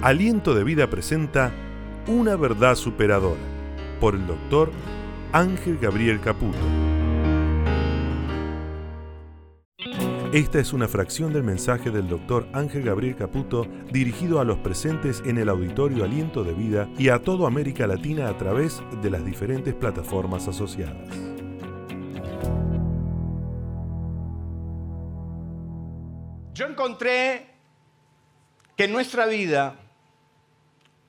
Aliento de Vida presenta Una verdad superadora por el doctor Ángel Gabriel Caputo. Esta es una fracción del mensaje del doctor Ángel Gabriel Caputo dirigido a los presentes en el auditorio Aliento de Vida y a toda América Latina a través de las diferentes plataformas asociadas. Yo encontré que en nuestra vida,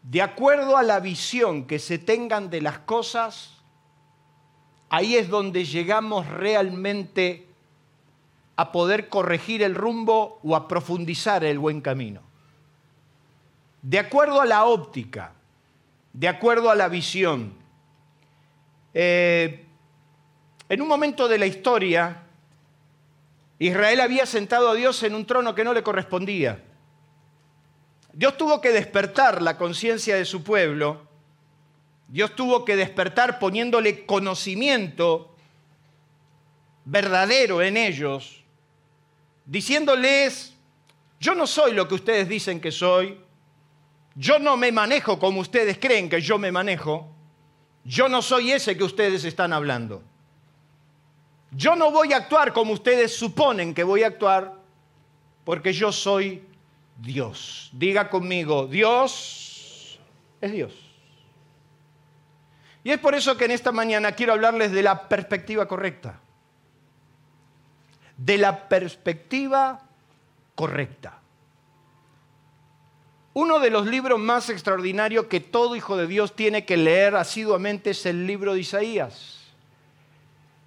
de acuerdo a la visión que se tengan de las cosas, ahí es donde llegamos realmente a poder corregir el rumbo o a profundizar el buen camino. De acuerdo a la óptica, de acuerdo a la visión. Eh, en un momento de la historia, Israel había sentado a Dios en un trono que no le correspondía. Dios tuvo que despertar la conciencia de su pueblo. Dios tuvo que despertar poniéndole conocimiento verdadero en ellos, diciéndoles, yo no soy lo que ustedes dicen que soy, yo no me manejo como ustedes creen que yo me manejo, yo no soy ese que ustedes están hablando. Yo no voy a actuar como ustedes suponen que voy a actuar, porque yo soy Dios. Diga conmigo, Dios es Dios. Y es por eso que en esta mañana quiero hablarles de la perspectiva correcta. De la perspectiva correcta. Uno de los libros más extraordinarios que todo hijo de Dios tiene que leer asiduamente es el libro de Isaías.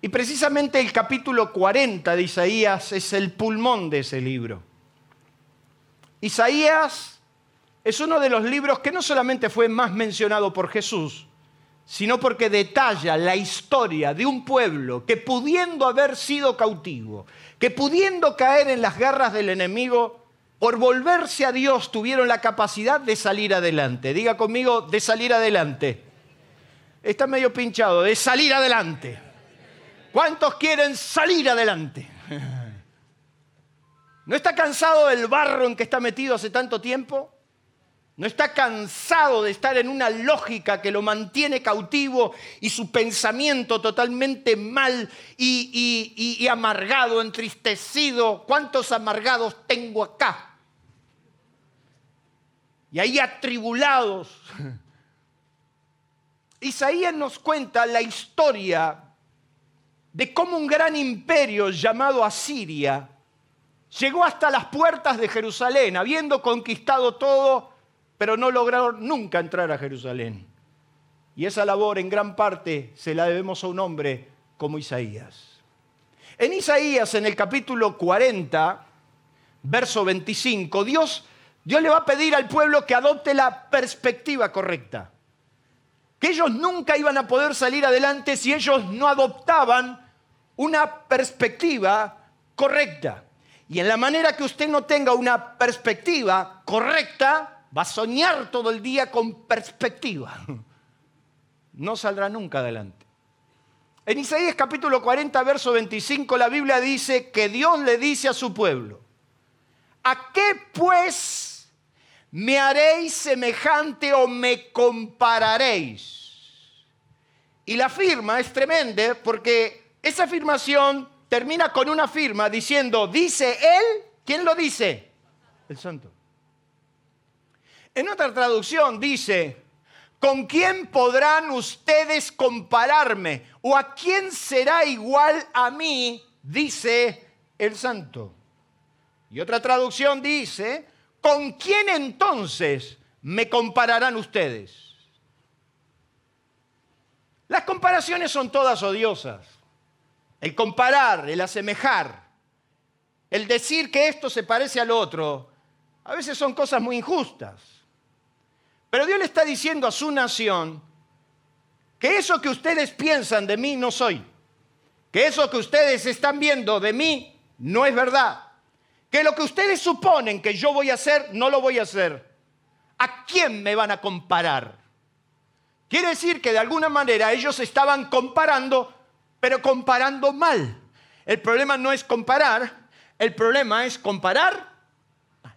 Y precisamente el capítulo 40 de Isaías es el pulmón de ese libro. Isaías es uno de los libros que no solamente fue más mencionado por Jesús, sino porque detalla la historia de un pueblo que pudiendo haber sido cautivo, que pudiendo caer en las garras del enemigo, por volverse a Dios tuvieron la capacidad de salir adelante. Diga conmigo, de salir adelante. Está medio pinchado, de salir adelante. ¿Cuántos quieren salir adelante? ¿No está cansado del barro en que está metido hace tanto tiempo? ¿No está cansado de estar en una lógica que lo mantiene cautivo y su pensamiento totalmente mal y, amargado, entristecido? ¿Cuántos amargados tengo acá? Y ahí atribulados. Isaías nos cuenta la historia de cómo un gran imperio llamado Asiria llegó hasta las puertas de Jerusalén, habiendo conquistado todo, pero no lograron nunca entrar a Jerusalén. Y esa labor en gran parte se la debemos a un hombre como Isaías. En Isaías, en el capítulo 40, verso 25, Dios, Dios le va a pedir al pueblo que adopte la perspectiva correcta. Que ellos nunca iban a poder salir adelante si ellos no adoptaban una perspectiva correcta. Y en la manera que usted no tenga una perspectiva correcta, va a soñar todo el día con perspectiva. No saldrá nunca adelante. En Isaías capítulo 40, verso 25, la Biblia dice que Dios le dice a su pueblo, ¿a qué pues me haréis semejante o me compararéis? Y la firma es tremenda porque esa afirmación termina con una firma diciendo, dice él, ¿quién lo dice? El santo. En otra traducción dice, ¿con quién podrán ustedes compararme? ¿O a quién será igual a mí? Dice el santo. Y otra traducción dice, ¿con quién entonces me compararán ustedes? Las comparaciones son todas odiosas el comparar, el asemejar, el decir que esto se parece al otro, a veces son cosas muy injustas. Pero Dios le está diciendo a su nación que eso que ustedes piensan de mí no soy, que eso que ustedes están viendo de mí no es verdad, que lo que ustedes suponen que yo voy a hacer, no lo voy a hacer. ¿A quién me van a comparar? Quiere decir que de alguna manera ellos estaban comparando pero comparando mal. El problema no es comparar, el problema es comparar mal.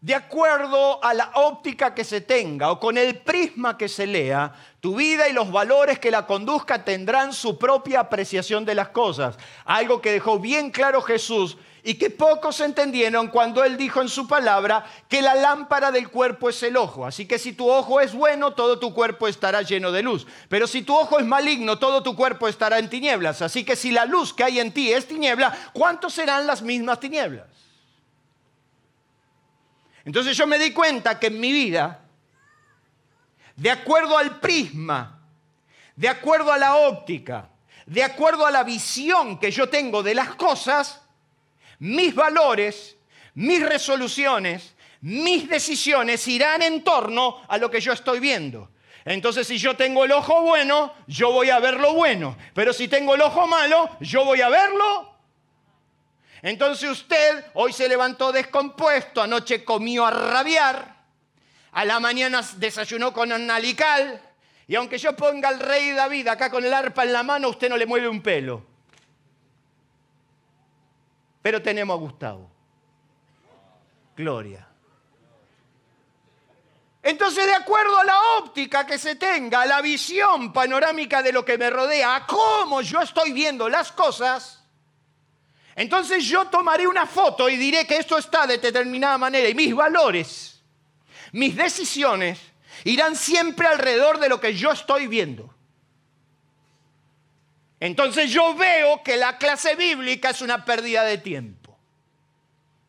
de acuerdo a la óptica que se tenga o con el prisma que se lea, tu vida y los valores que la conduzca tendrán su propia apreciación de las cosas. Algo que dejó bien claro Jesús y que pocos entendieron cuando él dijo en su palabra que la lámpara del cuerpo es el ojo. Así que si tu ojo es bueno, todo tu cuerpo estará lleno de luz. Pero si tu ojo es maligno, todo tu cuerpo estará en tinieblas. Así que si la luz que hay en ti es tiniebla, ¿cuántos serán las mismas tinieblas? Entonces yo me di cuenta que en mi vida, de acuerdo al prisma, de acuerdo a la óptica, de acuerdo a la visión que yo tengo de las cosas, mis valores, mis resoluciones, mis decisiones irán en torno a lo que yo estoy viendo. Entonces, si yo tengo el ojo bueno, yo voy a ver lo bueno. Pero si tengo el ojo malo, yo voy a verlo entonces usted hoy se levantó descompuesto, anoche comió a rabiar, a la mañana desayunó con analical, y aunque yo ponga al rey David acá con el arpa en la mano, usted no le mueve un pelo. Pero tenemos a Gustavo. Gloria. Entonces, de acuerdo a la óptica que se tenga, a la visión panorámica de lo que me rodea, a cómo yo estoy viendo las cosas, entonces yo tomaré una foto y diré que esto está de determinada manera y mis valores, mis decisiones irán siempre alrededor de lo que yo estoy viendo. Entonces yo veo que la clase bíblica es una pérdida de tiempo.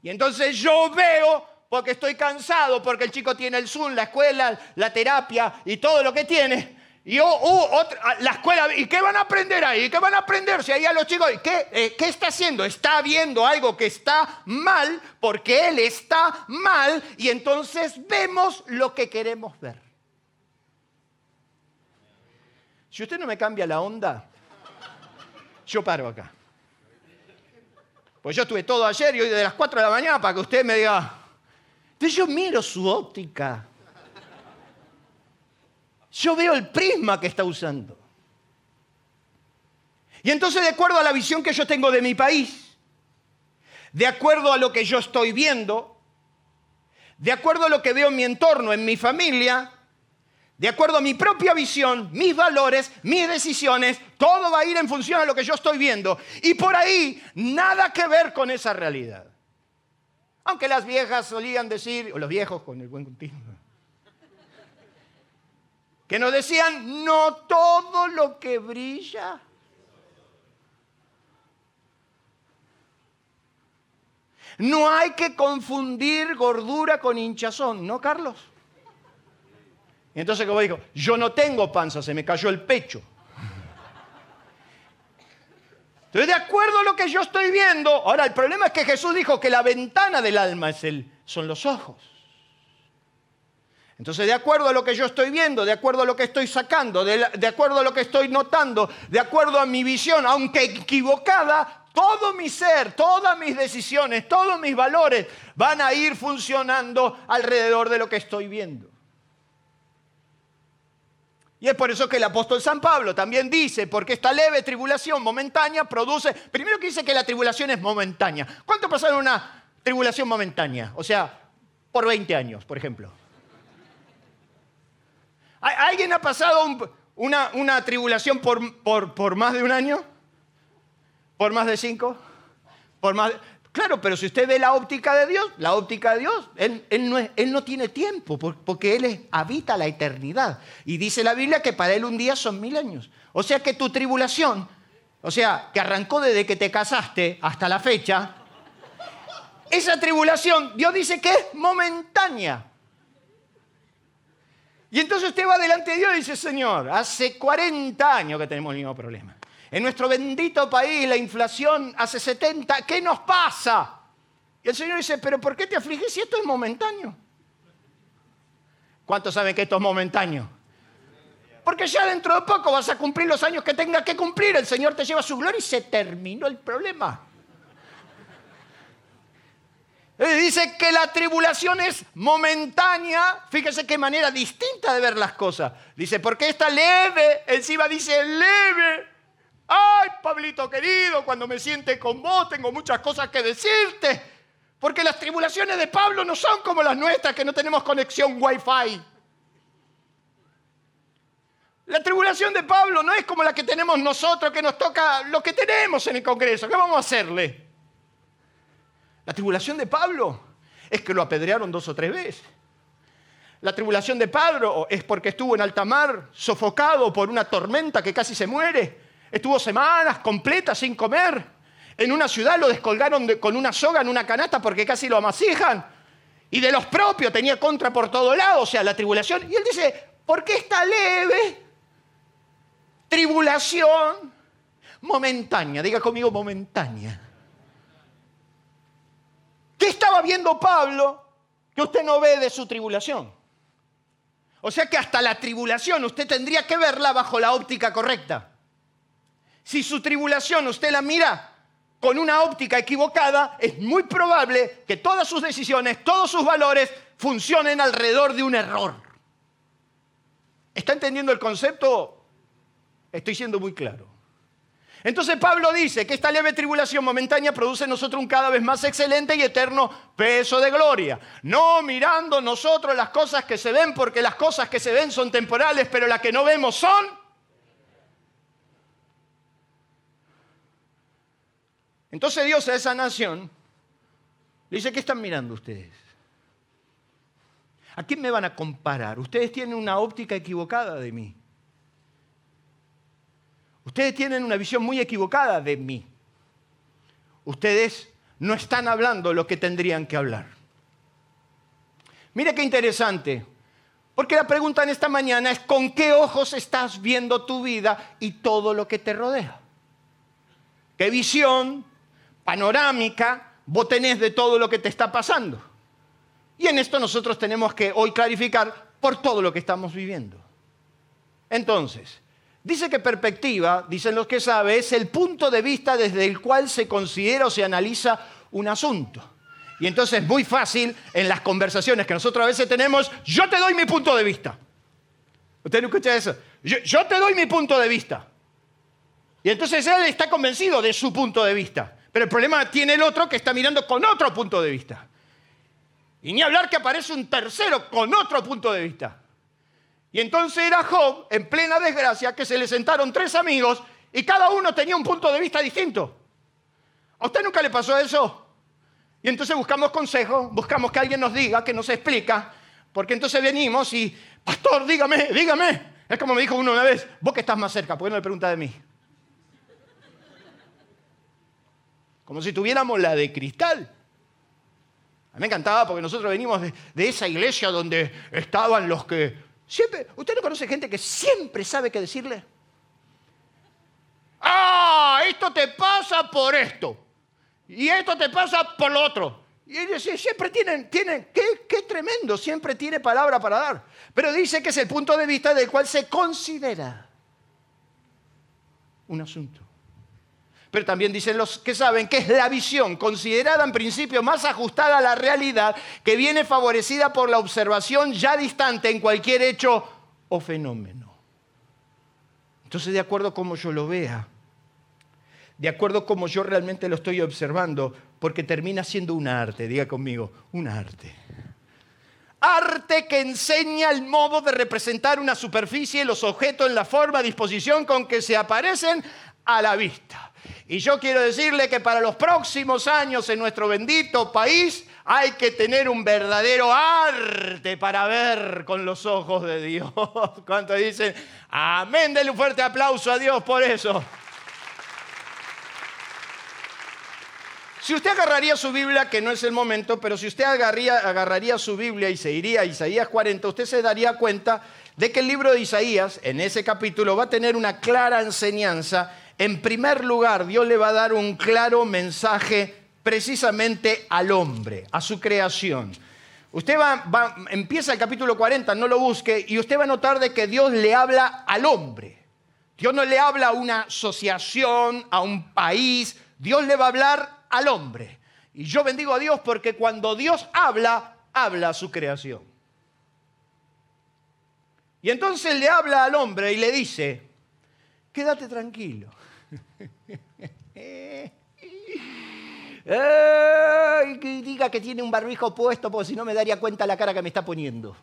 Y entonces yo veo, porque estoy cansado, porque el chico tiene el Zoom, la escuela, la terapia y todo lo que tiene, y la escuela, ¿y qué van a aprender ahí? ¿Qué van a aprender si ahí a los chicos? ¿qué, eh, ¿Qué está haciendo? Está viendo algo que está mal porque él está mal y entonces vemos lo que queremos ver. Si usted no me cambia la onda, yo paro acá. Pues yo estuve todo ayer y hoy de las 4 de la mañana para que usted me diga. Entonces yo miro su óptica. Yo veo el prisma que está usando. Y entonces, de acuerdo a la visión que yo tengo de mi país, de acuerdo a lo que yo estoy viendo, de acuerdo a lo que veo en mi entorno, en mi familia, de acuerdo a mi propia visión, mis valores, mis decisiones, todo va a ir en función a lo que yo estoy viendo. Y por ahí, nada que ver con esa realidad. Aunque las viejas solían decir, o los viejos con el buen continuo, que nos decían, no todo lo que brilla. No hay que confundir gordura con hinchazón, ¿no, Carlos? Y entonces, como dijo, yo no tengo panza, se me cayó el pecho. Entonces, de acuerdo a lo que yo estoy viendo, ahora el problema es que Jesús dijo que la ventana del alma es el, son los ojos. Entonces, de acuerdo a lo que yo estoy viendo, de acuerdo a lo que estoy sacando, de, acuerdo a lo que estoy notando, de acuerdo a mi visión, aunque equivocada, todo mi ser, todas mis decisiones, todos mis valores van a ir funcionando alrededor de lo que estoy viendo. Y es por eso que el apóstol San Pablo también dice, porque esta leve tribulación momentánea produce, primero que dice que la tribulación es momentánea. ¿Cuánto pasaron una tribulación momentánea? O sea, por 20 años, por ejemplo. ¿Alguien ha pasado una, tribulación por, más de un año? ¿Por más de cinco? ¿Por más Claro, pero si usted ve la óptica de Dios, la óptica de Dios, Él, no, tiene tiempo porque Él habita la eternidad. Y dice la Biblia que para Él un día son mil años. O sea que tu tribulación, o sea, que arrancó desde que te casaste hasta la fecha, esa tribulación, Dios dice que es momentánea. Y entonces usted va delante de Dios y dice, Señor, hace 40 años que tenemos el mismo problema. En nuestro bendito país la inflación hace 70, ¿qué nos pasa? Y el Señor dice, pero ¿por qué te afliges si esto es momentáneo? ¿Cuántos saben que esto es momentáneo? Porque ya dentro de poco vas a cumplir los años que tenga que cumplir. El Señor te lleva su gloria y se terminó el problema. Dice que la tribulación es momentánea. Fíjese qué manera distinta de ver las cosas. Dice, porque está leve. Encima dice leve. Ay, Pablito querido, cuando me siente con vos tengo muchas cosas que decirte. Porque las tribulaciones de Pablo no son como las nuestras, que no tenemos conexión Wi-Fi. La tribulación de Pablo no es como la que tenemos nosotros, que nos toca lo que tenemos en el Congreso. ¿Qué vamos a hacerle? La tribulación de Pablo es que lo apedrearon dos o tres veces. La tribulación de Pablo es porque estuvo en alta mar, sofocado por una tormenta que casi se muere. Estuvo semanas completas sin comer. En una ciudad lo descolgaron con una soga en una canasta porque casi lo amasijan. Y de los propios tenía contra por todo lado, o sea, la tribulación. Y él dice, ¿por qué está leve? tribulación momentánea. Diga conmigo momentánea. ¿Qué estaba viendo Pablo que usted no ve de su tribulación? O sea que hasta la tribulación usted tendría que verla bajo la óptica correcta. Si su tribulación usted la mira con una óptica equivocada, es muy probable que todas sus decisiones, todos sus valores funcionen alrededor de un error. ¿Está entendiendo el concepto Estoy siendo muy claro. Entonces Pablo dice que esta leve tribulación momentánea produce en nosotros un cada vez más excelente y eterno peso de gloria. No mirando nosotros las cosas que se ven, porque las cosas que se ven son temporales, pero las que no vemos son... Entonces Dios a esa nación le dice, ¿qué están mirando ustedes? ¿A quién me van a comparar? Ustedes tienen una óptica equivocada de mí. Ustedes tienen una visión muy equivocada de mí. Ustedes no están hablando lo que tendrían que hablar. Mire qué interesante, porque la pregunta en esta mañana es ¿con qué ojos estás viendo tu vida y todo lo que te rodea? ¿Qué visión panorámica vos tenés de todo lo que te está pasando? Y en esto nosotros tenemos que hoy clarificar por todo lo que estamos viviendo. Entonces, Dice que perspectiva, dicen los que saben, es el punto de vista desde el cual se considera o se analiza un asunto. Y entonces es muy fácil en las conversaciones que nosotros a veces tenemos, yo te doy mi punto de vista. ¿Usted no escucha eso? Yo, yo te doy mi punto de vista. Y entonces él está convencido de su punto de vista. Pero el problema tiene el otro que está mirando con otro punto de vista. Y ni hablar que aparece un tercero con otro punto de vista. Y entonces era Job, en plena desgracia, que se le sentaron tres amigos y cada uno tenía un punto de vista distinto. ¿A usted nunca le pasó eso? Y entonces buscamos consejo, buscamos que alguien nos diga, que nos explica, porque entonces venimos y, pastor, dígame, dígame. Es como me dijo uno una vez, vos que estás más cerca, ¿por qué no le pregunta de mí? Como si tuviéramos la de cristal. A mí me encantaba porque nosotros venimos de, esa iglesia donde estaban los que Siempre, ¿usted no conoce gente que siempre sabe qué decirle? Ah, esto te pasa por esto. Y esto te pasa por lo otro. Y ellos siempre tienen, tienen qué, qué tremendo, siempre tiene palabra para dar. Pero dice que es el punto de vista del cual se considera un asunto pero también dicen los que saben que es la visión considerada en principio más ajustada a la realidad que viene favorecida por la observación ya distante en cualquier hecho o fenómeno. Entonces, de acuerdo a cómo yo lo vea, de acuerdo a cómo yo realmente lo estoy observando, porque termina siendo un arte, diga conmigo, un arte. Arte que enseña el modo de representar una superficie, los objetos en la forma, disposición con que se aparecen a la vista. Y yo quiero decirle que para los próximos años en nuestro bendito país hay que tener un verdadero arte para ver con los ojos de Dios. ¿Cuántos dicen? Amén, denle un fuerte aplauso a Dios por eso. Si usted agarraría su Biblia, que no es el momento, pero si usted agarraría, agarraría su Biblia y se iría a Isaías 40, usted se daría cuenta de que el libro de Isaías, en ese capítulo, va a tener una clara enseñanza en primer lugar, Dios le va a dar un claro mensaje precisamente al hombre, a su creación. Usted va, empieza el capítulo 40, no lo busque, y usted va a notar de que Dios le habla al hombre. Dios no le habla a una asociación, a un país, Dios le va a hablar al hombre. Y yo bendigo a Dios porque cuando Dios habla, habla a su creación. Y entonces le habla al hombre y le dice, quédate tranquilo. Diga que tiene un barbijo puesto, porque si no me daría cuenta la cara que me está poniendo.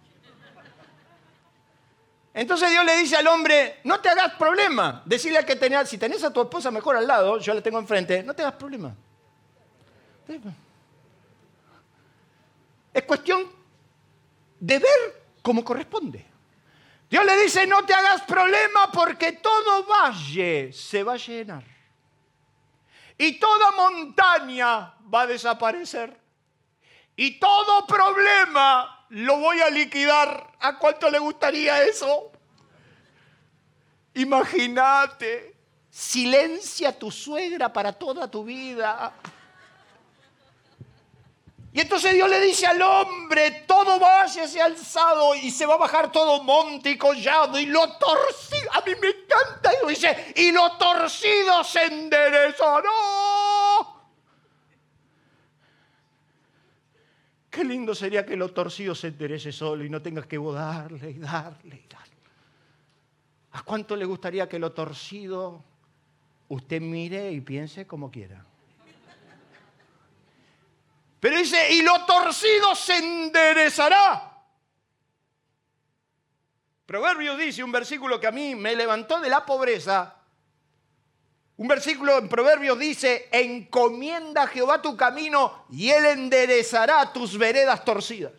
Entonces Dios le dice al hombre, no te hagas problema. Decirle al que tenés, si tenés a tu esposa mejor al lado, yo la tengo enfrente, no te hagas problema. Es cuestión de ver cómo corresponde. Dios le dice, no te hagas problema porque todo valle se va a llenar. Y toda montaña va a desaparecer. Y todo problema lo voy a liquidar. ¿A cuánto le gustaría eso? Imagínate, silencia a tu suegra para toda tu vida. Y entonces Dios le dice al hombre, todo valle se alzado y se va a bajar todo monte y collado y lo torcido, a mí me encanta, y dice, y lo torcido se enderezará. Qué lindo sería que lo torcido se enderece solo y no tengas que darle y darle y darle. ¿A cuánto le gustaría que lo torcido usted mire y piense como quiera? Pero dice, y lo torcido se enderezará. Proverbios dice un versículo que a mí me levantó de la pobreza. Un versículo en Proverbios dice, encomienda a Jehová tu camino y él enderezará tus veredas torcidas.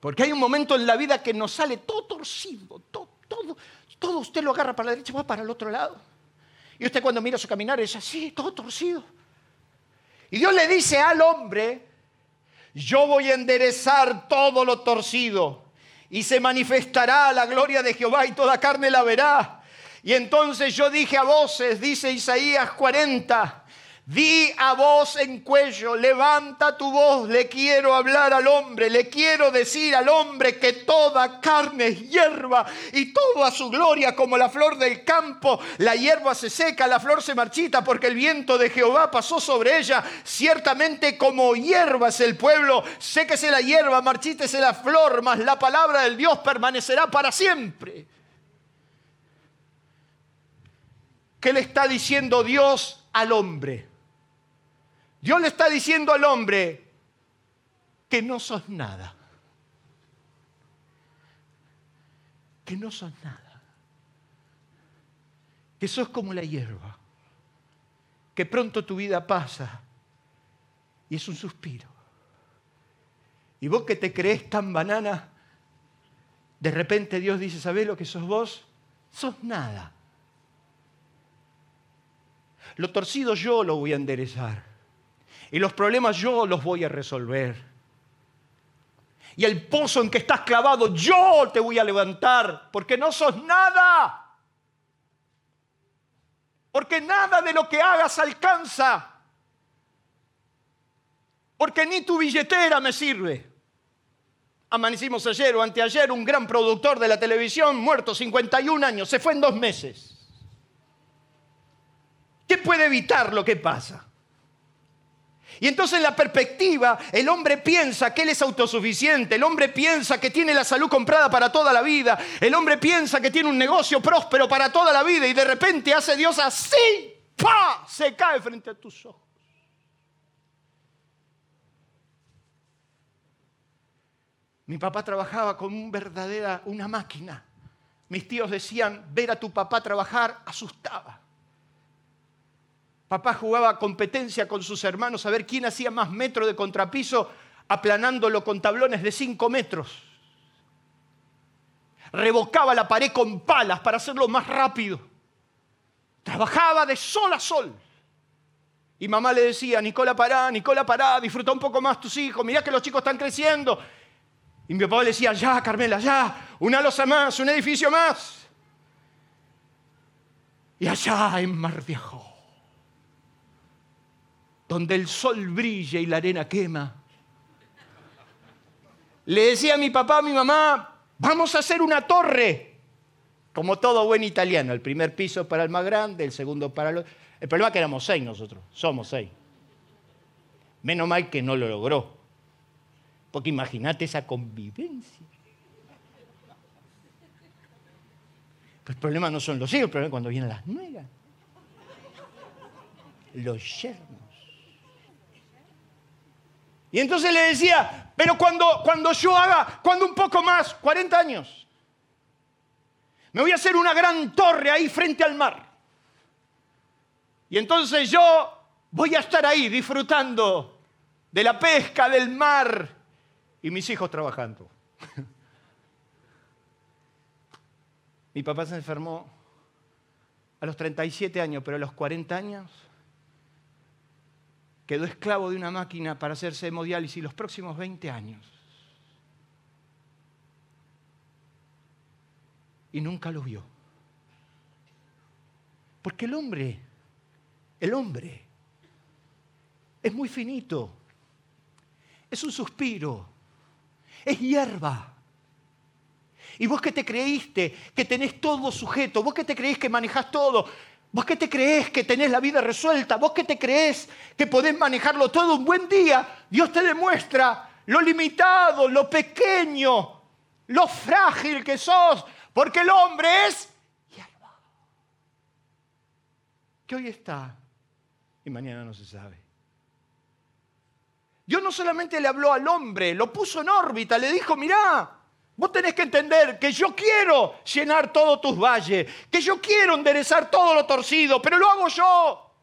Porque hay un momento en la vida que nos sale todo torcido, todo, todo, todo usted lo agarra para la derecha va para el otro lado. Y usted cuando mira su caminar es así, todo torcido. Y Dios le dice al hombre, yo voy a enderezar todo lo torcido y se manifestará la gloria de Jehová y toda carne la verá. Y entonces yo dije a voces, dice Isaías 40, Di a voz en cuello, levanta tu voz, le quiero hablar al hombre, le quiero decir al hombre que toda carne es hierba y toda su gloria como la flor del campo. La hierba se seca, la flor se marchita porque el viento de Jehová pasó sobre ella. Ciertamente como hierba es el pueblo, séquese la hierba, marchítese la flor, mas la palabra del Dios permanecerá para siempre. ¿Qué le está diciendo Dios al hombre? Dios le está diciendo al hombre que no sos nada. Que no sos nada. Que sos como la hierba. Que pronto tu vida pasa y es un suspiro. Y vos que te crees tan banana, de repente Dios dice, ¿sabés lo que sos vos? Sos nada. Lo torcido yo lo voy a enderezar. Y los problemas yo los voy a resolver. Y el pozo en que estás clavado yo te voy a levantar, porque no sos nada. Porque nada de lo que hagas alcanza. Porque ni tu billetera me sirve. Amanecimos ayer o anteayer un gran productor de la televisión muerto, 51 años, se fue en dos meses. ¿Qué puede evitar lo que pasa? Y entonces en la perspectiva, el hombre piensa que él es autosuficiente, el hombre piensa que tiene la salud comprada para toda la vida, el hombre piensa que tiene un negocio próspero para toda la vida y de repente hace Dios así, ¡pa! Se cae frente a tus ojos. Mi papá trabajaba con un verdadera, una máquina. Mis tíos decían, ver a tu papá trabajar asustaba. Papá jugaba competencia con sus hermanos a ver quién hacía más metro de contrapiso aplanándolo con tablones de 5 metros. Revocaba la pared con palas para hacerlo más rápido. Trabajaba de sol a sol. Y mamá le decía, Nicola, pará, Nicola, pará, disfruta un poco más tus hijos, mirá que los chicos están creciendo. Y mi papá le decía, ya, Carmela, ya, una losa más, un edificio más. Y allá en Mar Viejo donde el sol brilla y la arena quema. Le decía a mi papá, a mi mamá, vamos a hacer una torre, como todo buen italiano, el primer piso para el más grande, el segundo para el... El problema es que éramos seis nosotros, somos seis. Menos mal que no lo logró, porque imagínate esa convivencia. el problema no son los hijos, el problema es cuando vienen las nueras, los yernos. Y entonces le decía, pero cuando, cuando yo haga, cuando un poco más, 40 años, me voy a hacer una gran torre ahí frente al mar. Y entonces yo voy a estar ahí disfrutando de la pesca, del mar y mis hijos trabajando. Mi papá se enfermó a los 37 años, pero a los 40 años quedó esclavo de una máquina para hacerse hemodiálisis los próximos 20 años. Y nunca lo vio. Porque el hombre, el hombre, es muy finito. Es un suspiro. Es hierba. Y vos que te creíste que tenés todo sujeto, vos que te creís que manejás todo, vos que te creés que tenés la vida resuelta, vos que te creés que podés manejarlo todo, un buen día Dios te demuestra lo limitado, lo pequeño, lo frágil que sos, porque el hombre es hierba. Que hoy está y mañana no se sabe. Dios no solamente le habló al hombre, lo puso en órbita, le dijo, mirá, Vos tenés que entender que yo quiero llenar todos tus valles, que yo quiero enderezar todo lo torcido, pero lo hago yo.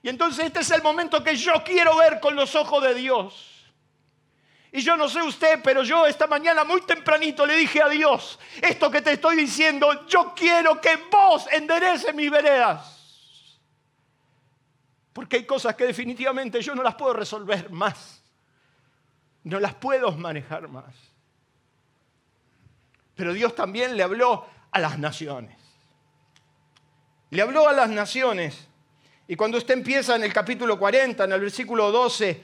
Y entonces este es el momento que yo quiero ver con los ojos de Dios. Y yo no sé usted, pero yo esta mañana muy tempranito le dije a Dios, esto que te estoy diciendo, yo quiero que vos endereces mis veredas. Porque hay cosas que definitivamente yo no las puedo resolver más. No las puedo manejar más. Pero Dios también le habló a las naciones. Le habló a las naciones. Y cuando usted empieza en el capítulo 40, en el versículo 12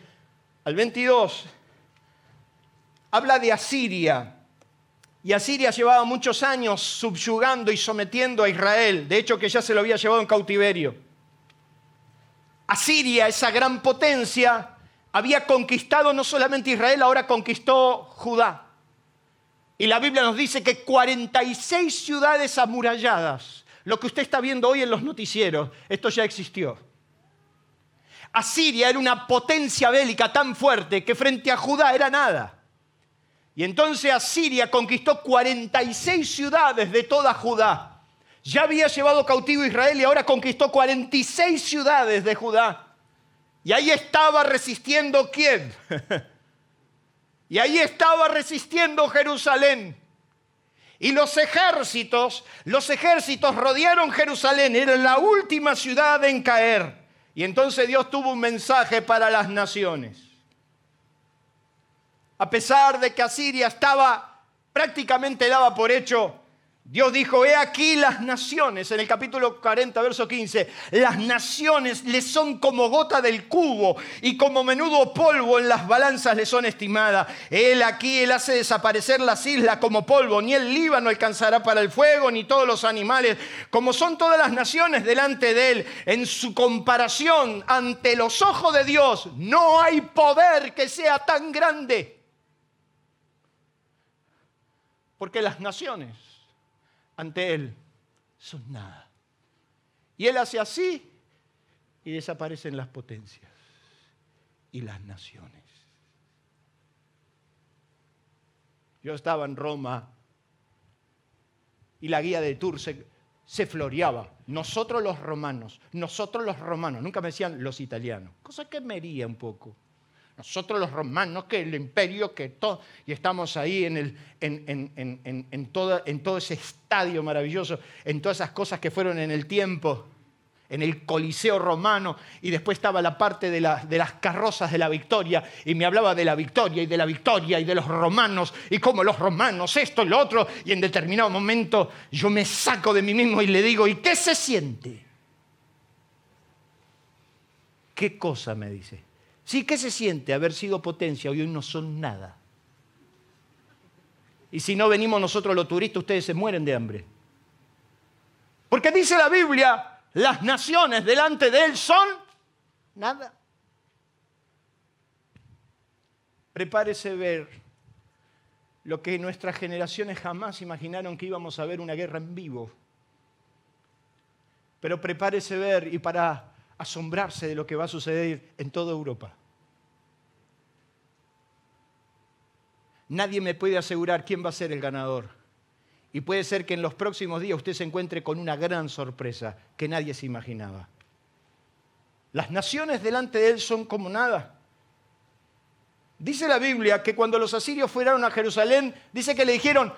al 22, habla de Asiria. Y Asiria llevaba muchos años subyugando y sometiendo a Israel. De hecho, que ya se lo había llevado en cautiverio. Asiria, esa gran potencia, había conquistado no solamente Israel, ahora conquistó Judá. Y la Biblia nos dice que 46 ciudades amuralladas, lo que usted está viendo hoy en los noticieros, esto ya existió. Asiria era una potencia bélica tan fuerte que frente a Judá era nada. Y entonces Asiria conquistó 46 ciudades de toda Judá. Ya había llevado cautivo a Israel y ahora conquistó 46 ciudades de Judá. Y ahí estaba resistiendo quién? y ahí estaba resistiendo Jerusalén. Y los ejércitos, los ejércitos rodearon Jerusalén, era la última ciudad en caer. Y entonces Dios tuvo un mensaje para las naciones. A pesar de que Asiria estaba prácticamente daba por hecho Dios dijo, he aquí las naciones, en el capítulo 40, verso 15, las naciones le son como gota del cubo y como menudo polvo en las balanzas le son estimadas. Él aquí, él hace desaparecer las islas como polvo, ni el Líbano alcanzará para el fuego, ni todos los animales, como son todas las naciones delante de él. En su comparación ante los ojos de Dios, no hay poder que sea tan grande. Porque las naciones ante Él son nada. Y Él hace así y desaparecen las potencias y las naciones. Yo estaba en Roma y la guía de tour se, se, floreaba. Nosotros los romanos, nosotros los romanos, nunca me decían los italianos, cosa que me hería un poco. Nosotros los romanos, que el imperio, que todo, y estamos ahí en, todo ese estadio maravilloso, en todas esas cosas que fueron en el tiempo, en el Coliseo romano, y después estaba la parte de, de las carrozas de la victoria, y me hablaba de la victoria y de la victoria y de los romanos, y cómo los romanos, esto y lo otro, y en determinado momento yo me saco de mí mismo y le digo, ¿y qué se siente? ¿Qué cosa me dice? Sí, ¿qué se siente haber sido potencia y hoy no son nada? Y si no venimos nosotros los turistas, ustedes se mueren de hambre. Porque dice la Biblia, las naciones delante de Él son nada. Prepárese ver lo que nuestras generaciones jamás imaginaron que íbamos a ver una guerra en vivo. Pero prepárese ver y para asombrarse de lo que va a suceder en toda Europa. Nadie me puede asegurar quién va a ser el ganador. Y puede ser que en los próximos días usted se encuentre con una gran sorpresa que nadie se imaginaba. Las naciones delante de él son como nada. Dice la Biblia que cuando los asirios fueron a Jerusalén, dice que le dijeron,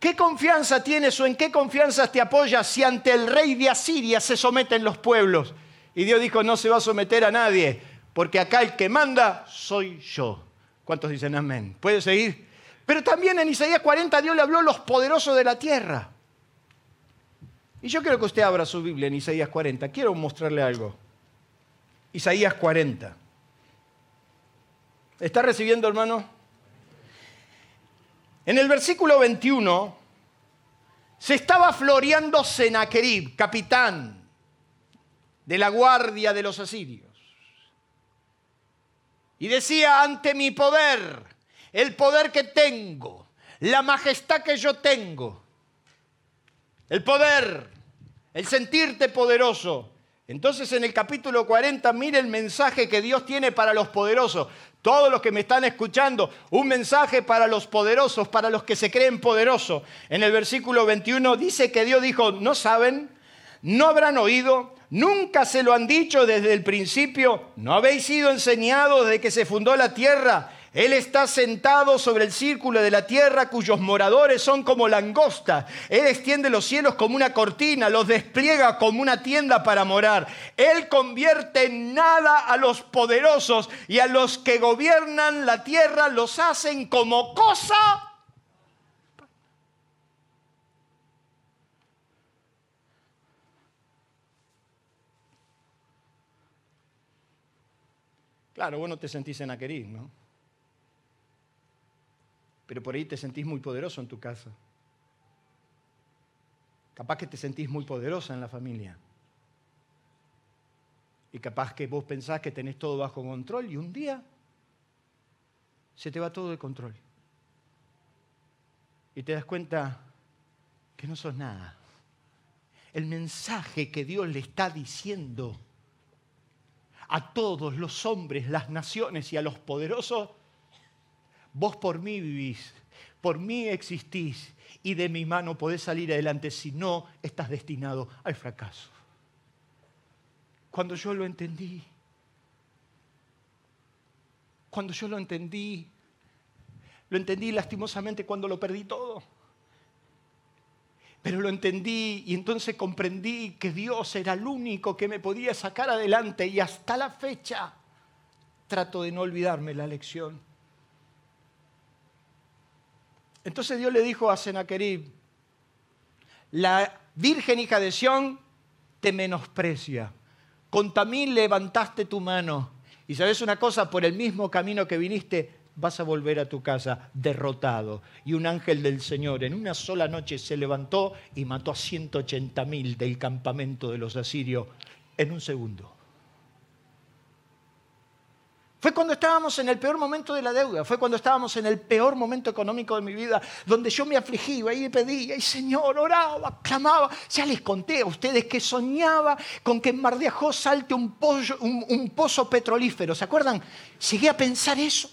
¿qué confianza tienes o en qué confianza te apoyas si ante el rey de Asiria se someten los pueblos? Y Dios dijo, no se va a someter a nadie, porque acá el que manda soy yo. ¿Cuántos dicen amén? ¿Puede seguir? Pero también en Isaías 40 Dios le habló a los poderosos de la tierra. Y yo quiero que usted abra su Biblia en Isaías 40. Quiero mostrarle algo. Isaías 40. ¿Está recibiendo, hermano? En el versículo 21 se estaba floreando Senaquerib, capitán de la guardia de los asirios. Y decía, ante mi poder, el poder que tengo, la majestad que yo tengo, el poder, el sentirte poderoso. Entonces en el capítulo 40, mire el mensaje que Dios tiene para los poderosos. Todos los que me están escuchando, un mensaje para los poderosos, para los que se creen poderosos. En el versículo 21 dice que Dios dijo, no saben, no habrán oído, nunca se lo han dicho desde el principio, no habéis sido enseñados desde que se fundó la tierra. Él está sentado sobre el círculo de la tierra cuyos moradores son como langosta. Él extiende los cielos como una cortina, los despliega como una tienda para morar. Él convierte en nada a los poderosos y a los que gobiernan la tierra los hacen como cosa Claro, vos no te sentís en Aquerí, ¿no? Pero por ahí te sentís muy poderoso en tu casa. Capaz que te sentís muy poderosa en la familia. Y capaz que vos pensás que tenés todo bajo control y un día se te va todo de control. Y te das cuenta que no sos nada. El mensaje que Dios le está diciendo a todos los hombres, las naciones y a los poderosos, vos por mí vivís, por mí existís y de mi mano podés salir adelante, si no estás destinado al fracaso. Cuando yo lo entendí, cuando yo lo entendí, lo entendí lastimosamente cuando lo perdí todo. Pero lo entendí y entonces comprendí que Dios era el único que me podía sacar adelante y hasta la fecha trato de no olvidarme la lección. Entonces Dios le dijo a Sennacherib, la virgen hija de Sión te menosprecia. Contra mí levantaste tu mano. Y sabes una cosa, por el mismo camino que viniste, vas a volver a tu casa derrotado. Y un ángel del Señor en una sola noche se levantó y mató a 180 mil del campamento de los asirios en un segundo. Fue cuando estábamos en el peor momento de la deuda, fue cuando estábamos en el peor momento económico de mi vida, donde yo me afligía y pedía, y Señor, oraba, clamaba. Ya les conté a ustedes que soñaba con que en Mar de Ajó salte un, un pozo petrolífero. ¿Se acuerdan? Llegué a pensar eso.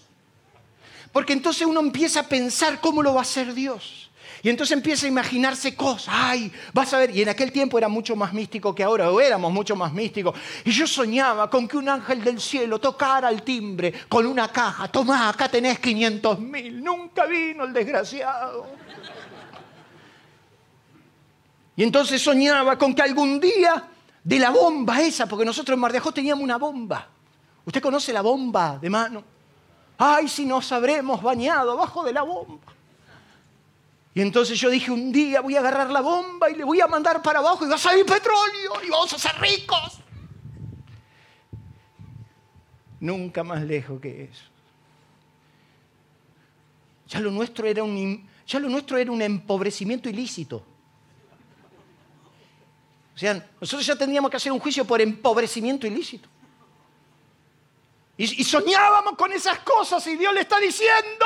Porque entonces uno empieza a pensar cómo lo va a hacer Dios. Y entonces empieza a imaginarse cosas. Ay, vas a ver. Y en aquel tiempo era mucho más místico que ahora, o éramos mucho más místicos. Y yo soñaba con que un ángel del cielo tocara el timbre con una caja. Tomá, acá tenés 500 mil. Nunca vino el desgraciado. Y entonces soñaba con que algún día de la bomba esa, porque nosotros en Mar teníamos una bomba. ¿Usted conoce la bomba de mano? Ay, si nos habremos bañado abajo de la bomba. Y entonces yo dije, un día voy a agarrar la bomba y le voy a mandar para abajo y va a salir petróleo y vamos a ser ricos. Nunca más lejos que eso. Ya lo nuestro era un, ya lo nuestro era un empobrecimiento ilícito. O sea, nosotros ya tendríamos que hacer un juicio por empobrecimiento ilícito. Y, soñábamos con esas cosas y Dios le está diciendo,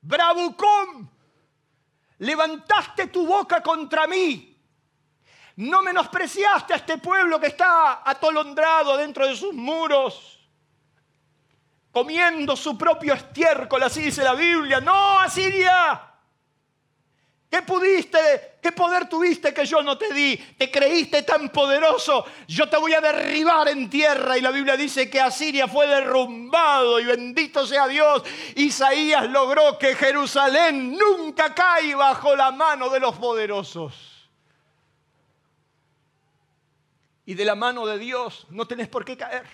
bravucón, levantaste tu boca contra mí, No menospreciaste a este pueblo que está atolondrado dentro de sus muros, comiendo su propio estiércol, así dice la Biblia. No, Asiria. ¿Qué pudiste? ¿Qué poder tuviste que yo no te di? ¿Te creíste tan poderoso? Yo te voy a derribar en tierra. Y la Biblia dice que Asiria fue derrumbado y bendito sea Dios. Isaías logró que Jerusalén nunca caiga bajo la mano de los poderosos. Y de la mano de Dios no tenés por qué caer.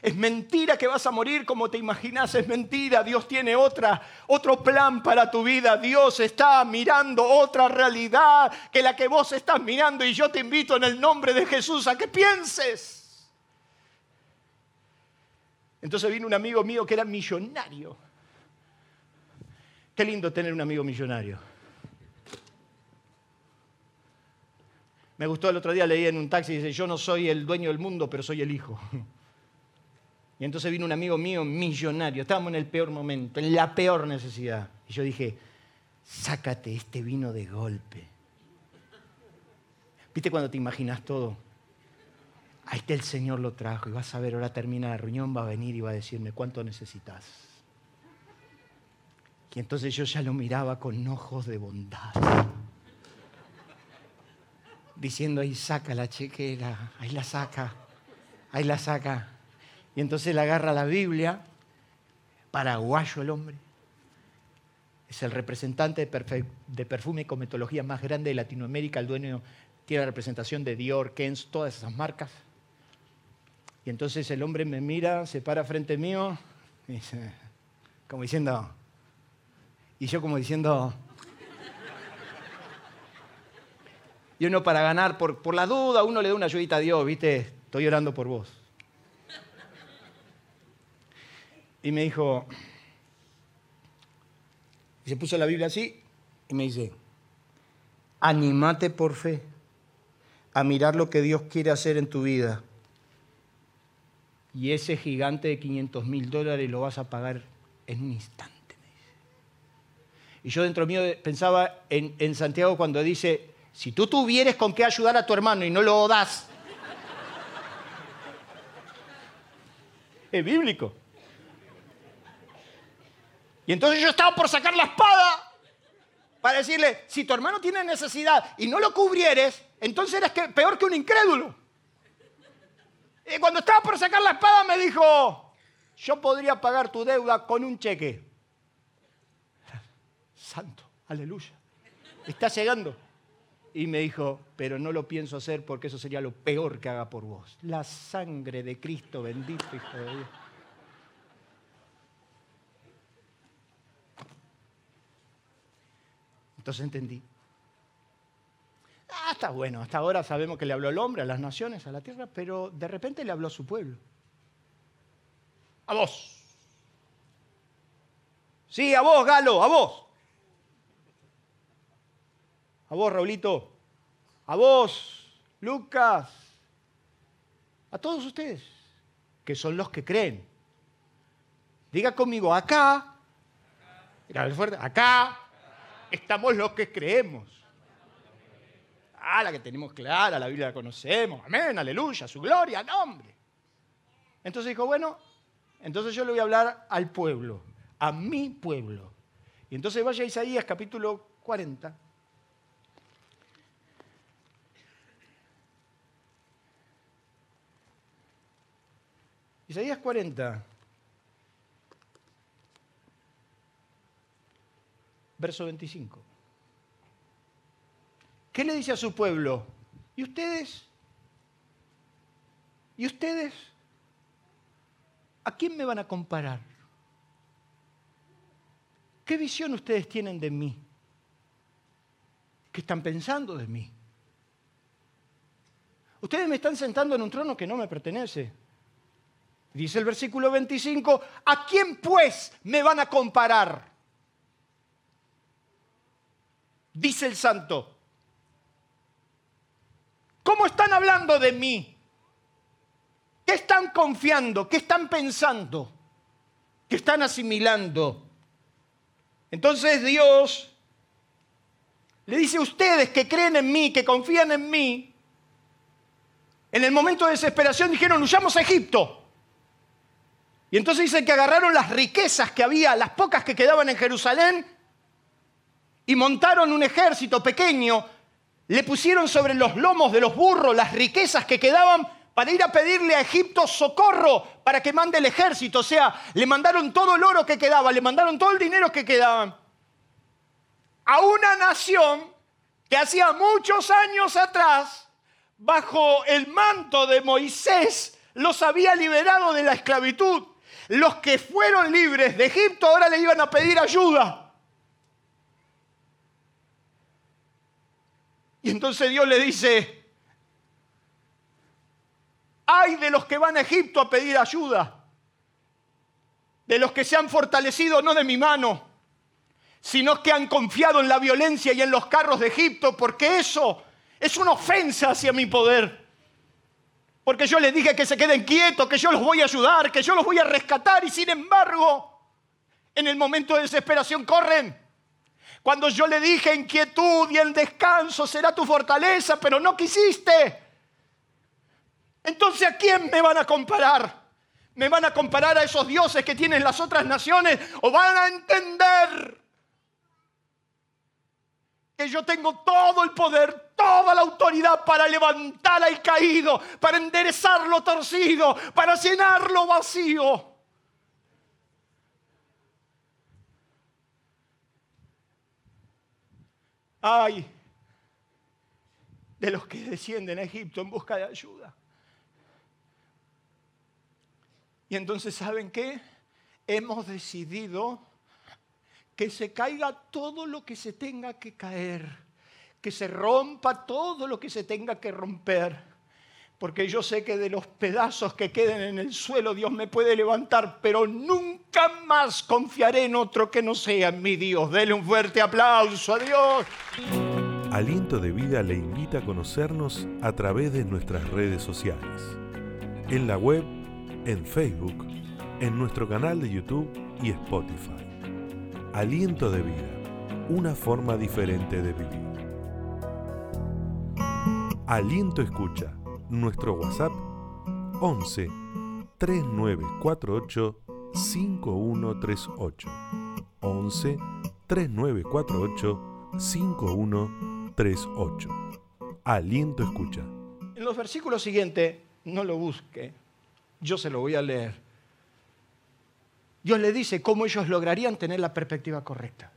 Es mentira que vas a morir como te imaginas, es mentira. Dios tiene otra, otro plan para tu vida. Dios está mirando otra realidad que la que vos estás mirando y yo te invito en el nombre de Jesús a que pienses. Entonces vino un amigo mío que era millonario. Qué lindo tener un amigo millonario. Me gustó el otro día, leí en un taxi, dice, yo no soy el dueño del mundo, pero soy el hijo. Y entonces vino un amigo mío millonario, estábamos en el peor momento, en la peor necesidad. Y yo dije, sácate este vino de golpe. ¿Viste cuando te imaginas todo? Ahí está el Señor lo trajo y vas a ver, ahora termina la reunión, va a venir y va a decirme cuánto necesitas. Y entonces yo ya lo miraba con ojos de bondad. Diciendo, ahí saca la chequera, ahí la saca, ahí la saca. Y entonces le agarra la Biblia, paraguayo el hombre, es el representante de, perfume y cometología más grande de Latinoamérica, el dueño tiene la representación de Dior, Kens, todas esas marcas. Y entonces el hombre me mira, se para frente mío, y dice, como diciendo, y yo como diciendo, y uno para ganar, por, por la duda, uno le da una ayudita a Dios, ¿viste? Estoy orando por vos. Y me dijo, y se puso la Biblia así y me dice, animate por fe a mirar lo que Dios quiere hacer en tu vida. Y ese gigante de 500 mil dólares lo vas a pagar en un instante. Y yo dentro mío pensaba en, en Santiago cuando dice, si tú tuvieres con qué ayudar a tu hermano y no lo das, es bíblico. Y entonces yo estaba por sacar la espada para decirle, si tu hermano tiene necesidad y no lo cubrieres, entonces eres peor que un incrédulo. Y cuando estaba por sacar la espada me dijo, yo podría pagar tu deuda con un cheque. Santo, aleluya. Está llegando. Y me dijo, pero no lo pienso hacer porque eso sería lo peor que haga por vos. La sangre de Cristo, bendito Hijo de Dios. Entonces entendí. Ah, está bueno, hasta ahora sabemos que le habló el hombre, a las naciones, a la tierra, pero de repente le habló a su pueblo. A vos. Sí, a vos, Galo, a vos. A vos, Raulito. A vos, Lucas. A todos ustedes, que son los que creen. Diga conmigo, acá. fuerte, acá estamos los que creemos. Ah, la que tenemos clara, la Biblia la conocemos. Amén, aleluya, su gloria, nombre. Entonces dijo, bueno, entonces yo le voy a hablar al pueblo, a mi pueblo. Y entonces vaya a Isaías capítulo 40. Isaías 40. Verso 25. ¿Qué le dice a su pueblo? ¿Y ustedes? ¿Y ustedes? ¿A quién me van a comparar? ¿Qué visión ustedes tienen de mí? ¿Qué están pensando de mí? Ustedes me están sentando en un trono que no me pertenece. Dice el versículo 25, ¿a quién pues me van a comparar? Dice el santo. ¿Cómo están hablando de mí? ¿Qué están confiando? ¿Qué están pensando? ¿Qué están asimilando? Entonces Dios Le dice, ustedes que creen en mí, que confían en mí, en el momento de desesperación dijeron, huyamos a Egipto. Y entonces dice que agarraron las riquezas que había, las pocas que quedaban en Jerusalén, y montaron un ejército pequeño, le pusieron sobre los lomos de los burros las riquezas que quedaban para ir a pedirle a Egipto socorro para que mande el ejército. O sea, le mandaron todo el oro que quedaba, le mandaron todo el dinero que quedaba a una nación que hacía muchos años atrás, bajo el manto de Moisés, los había liberado de la esclavitud. Los que fueron libres de Egipto ahora le iban a pedir ayuda. Y entonces Dios le dice, hay de los que van a Egipto a pedir ayuda, de los que se han fortalecido no de mi mano, sino que han confiado en la violencia y en los carros de Egipto, porque eso es una ofensa hacia mi poder. Porque yo les dije que se queden quietos, que yo los voy a ayudar, que yo los voy a rescatar y sin embargo, en el momento de desesperación corren. Cuando yo le dije en quietud y en descanso será tu fortaleza, pero no quisiste. Entonces, ¿a quién me van a comparar? ¿Me van a comparar a esos dioses que tienen las otras naciones? ¿O van a entender que yo tengo todo el poder, toda la autoridad para levantar al caído, para enderezar lo torcido, para llenar lo vacío. Ay, de los que descienden a Egipto en busca de ayuda. Y entonces, ¿saben qué? Hemos decidido que se caiga todo lo que se tenga que caer, que se rompa todo lo que se tenga que romper, porque yo sé que de los pedazos que queden en el suelo Dios me puede levantar, pero nunca más confiaré en otro que no sea mi Dios. Dele un fuerte aplauso a Dios. Aliento de Vida le invita a conocernos a través de nuestras redes sociales, en la web, en Facebook, en nuestro canal de YouTube y Spotify. Aliento de vida, una forma diferente de vivir. Aliento escucha, nuestro WhatsApp 11 3948 5138 11 3948 5138 Aliento escucha. En los versículos siguientes, no lo busque, yo se lo voy a leer. Dios le dice cómo ellos lograrían tener la perspectiva correcta.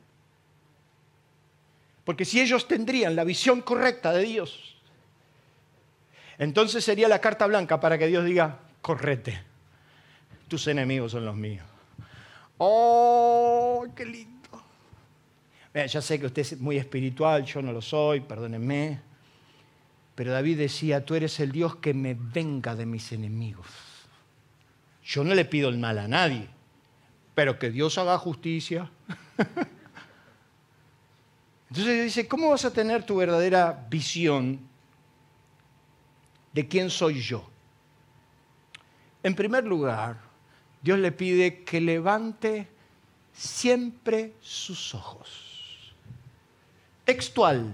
Porque si ellos tendrían la visión correcta de Dios, entonces sería la carta blanca para que Dios diga, correte, tus enemigos son los míos. ¡Oh, qué lindo! ya sé que usted es muy espiritual, yo no lo soy, perdónenme. Pero David decía, tú eres el Dios que me venga de mis enemigos. Yo no le pido el mal a nadie pero que Dios haga justicia. Entonces dice, ¿cómo vas a tener tu verdadera visión de quién soy yo? En primer lugar, Dios le pide que levante siempre sus ojos. Textual,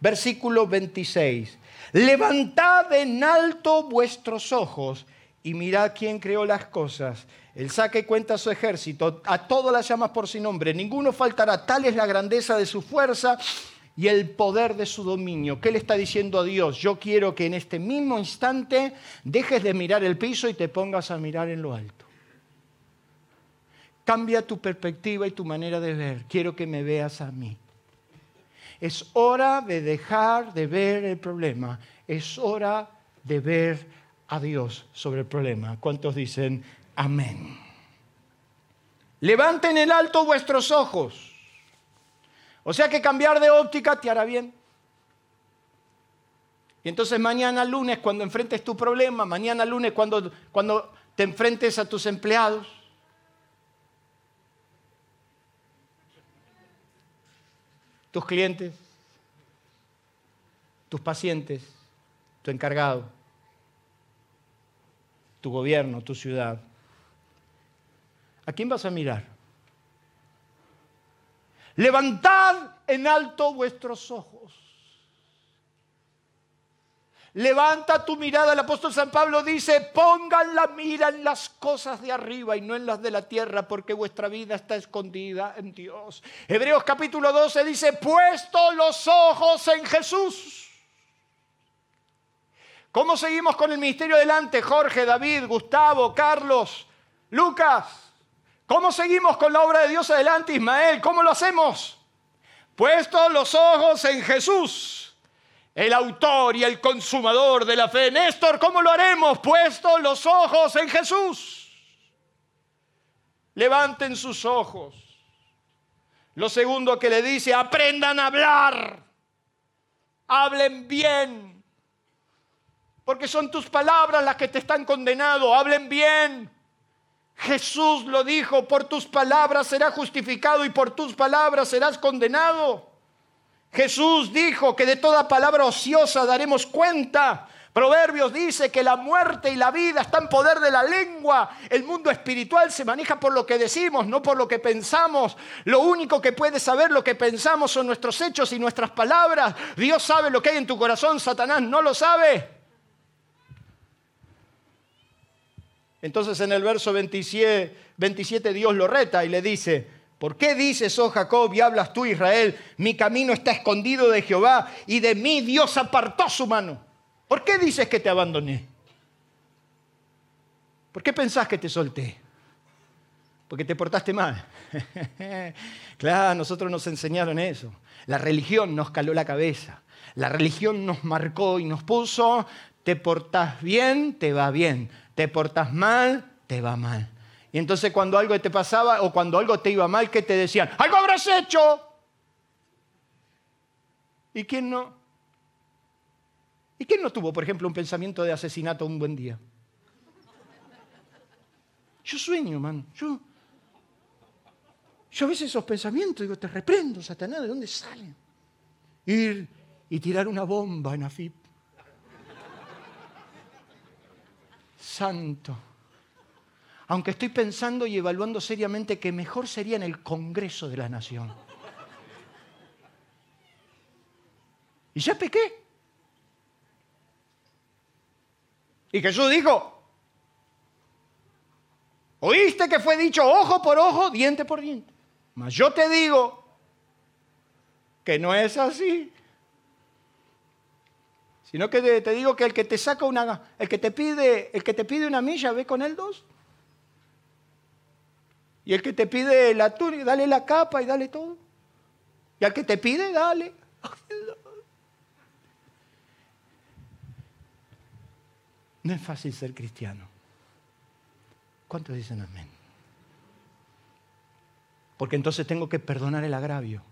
versículo 26. Levantad en alto vuestros ojos y mirad quién creó las cosas él y cuenta a su ejército, a todos las llamas por su nombre, ninguno faltará, tal es la grandeza de su fuerza y el poder de su dominio. ¿Qué le está diciendo a Dios? Yo quiero que en este mismo instante dejes de mirar el piso y te pongas a mirar en lo alto. Cambia tu perspectiva y tu manera de ver. Quiero que me veas a mí. Es hora de dejar de ver el problema. Es hora de ver a Dios sobre el problema. ¿Cuántos dicen Amén. Levanten en alto vuestros ojos. O sea que cambiar de óptica te hará bien. Y entonces mañana lunes cuando enfrentes tu problema, mañana lunes cuando, cuando te enfrentes a tus empleados, tus clientes, tus pacientes, tu encargado, tu gobierno, tu ciudad. ¿A quién vas a mirar? Levantad en alto vuestros ojos. Levanta tu mirada. El apóstol San Pablo dice, pongan la mira en las cosas de arriba y no en las de la tierra, porque vuestra vida está escondida en Dios. Hebreos capítulo 12 dice, puesto los ojos en Jesús. ¿Cómo seguimos con el ministerio adelante? Jorge, David, Gustavo, Carlos, Lucas. ¿Cómo seguimos con la obra de Dios adelante, Ismael? ¿Cómo lo hacemos? Puesto los ojos en Jesús el autor y el consumador de la fe. Néstor, ¿cómo lo haremos? Puesto los ojos en Jesús. Levanten sus ojos. Lo segundo que le dice, aprendan a hablar. Hablen bien. Porque son tus palabras las que te están condenando. Hablen bien. Jesús lo dijo, por tus palabras serás justificado y por tus palabras serás condenado. Jesús dijo que de toda palabra ociosa daremos cuenta. Proverbios dice que la muerte y la vida están en poder de la lengua. El mundo espiritual se maneja por lo que decimos, no por lo que pensamos. Lo único que puede saber lo que pensamos son nuestros hechos y nuestras palabras. Dios sabe lo que hay en tu corazón, Satanás no lo sabe. Entonces en el verso 27, 27 Dios lo reta y le dice, ¿Por qué dices, oh Jacob, y hablas tú, Israel, mi camino está escondido de Jehová y de mí Dios apartó su mano? ¿Por qué dices que te abandoné? ¿Por qué pensás que te solté? Porque te portaste mal. claro, nosotros nos enseñaron eso. La religión nos caló la cabeza. La religión nos marcó y nos puso, te portás bien, te va bien. Te portás mal, te va mal. Y entonces cuando algo te pasaba o cuando algo te iba mal, ¿qué te decían? ¡Algo habrás hecho! ¿Y quién no? ¿Y quién no tuvo, por ejemplo, un pensamiento de asesinato un buen día? Yo sueño, man. Yo, yo a veces esos pensamientos digo, te reprendo, Satanás, ¿de dónde salen? Ir y tirar una bomba en Afip. Santo aunque estoy pensando y evaluando seriamente que mejor sería en el Congreso de la Nación. Y ya pequé. Y Jesús dijo, oíste que fue dicho ojo por ojo, diente por diente. Mas yo te digo que no es así. Sino que te, digo que el que te saca una, el que te pide, el que te pide una milla, ve con él dos. Y el que te pide la túnica, dale la capa y dale todo. Y al que te pide, dale. No es fácil ser cristiano. ¿Cuántos dicen amén? Porque entonces tengo que perdonar el agravio.